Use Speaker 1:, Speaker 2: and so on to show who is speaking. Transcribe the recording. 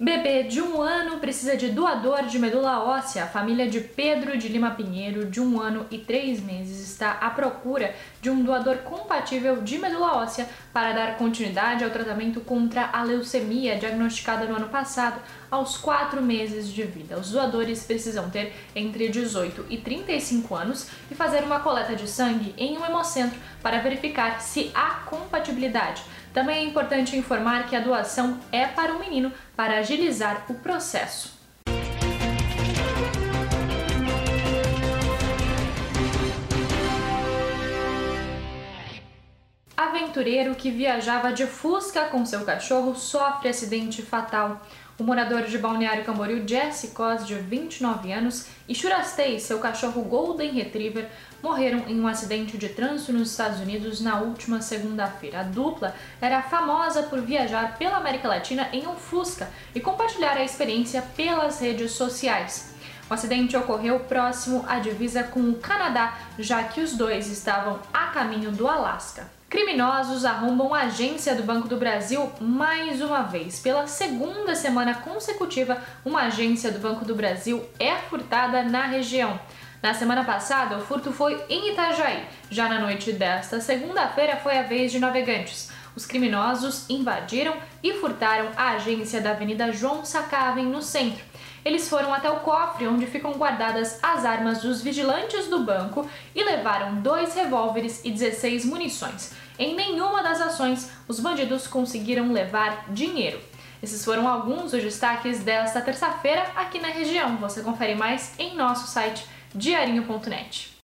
Speaker 1: Bebê de um ano precisa de doador de medula óssea. A família de Pedro de Lima Pinheiro, de um ano e três meses, está à procura de um doador compatível de medula óssea para dar continuidade ao tratamento contra a leucemia diagnosticada no ano passado, aos quatro meses de vida. Os doadores precisam ter entre 18 e 35 anos e fazer uma coleta de sangue em um hemocentro para verificar se há compatibilidade. Também é importante informar que a doação é para o menino para agilizar o processo. Aventureiro que viajava de Fusca com seu cachorro sofre acidente fatal. O morador de Balneário Camboriú, Jesse Cos, de 29 anos, e Churastei, seu cachorro Golden Retriever, morreram em um acidente de trânsito nos Estados Unidos na última segunda-feira. A dupla era famosa por viajar pela América Latina em um Fusca e compartilhar a experiência pelas redes sociais. O acidente ocorreu próximo à divisa com o Canadá, já que os dois estavam a caminho do Alasca. Criminosos arrombam a agência do Banco do Brasil mais uma vez. Pela segunda semana consecutiva, uma agência do Banco do Brasil é furtada na região. Na semana passada, o furto foi em Itajaí. Já na noite desta segunda-feira foi a vez de Navegantes. Os criminosos invadiram e furtaram a agência da Avenida João Sacaven, no centro. Eles foram até o cofre onde ficam guardadas as armas dos vigilantes do banco e levaram dois revólveres e 16 munições. Em nenhuma das ações, os bandidos conseguiram levar dinheiro. Esses foram alguns dos destaques desta terça-feira aqui na região. Você confere mais em nosso site diarinho.net.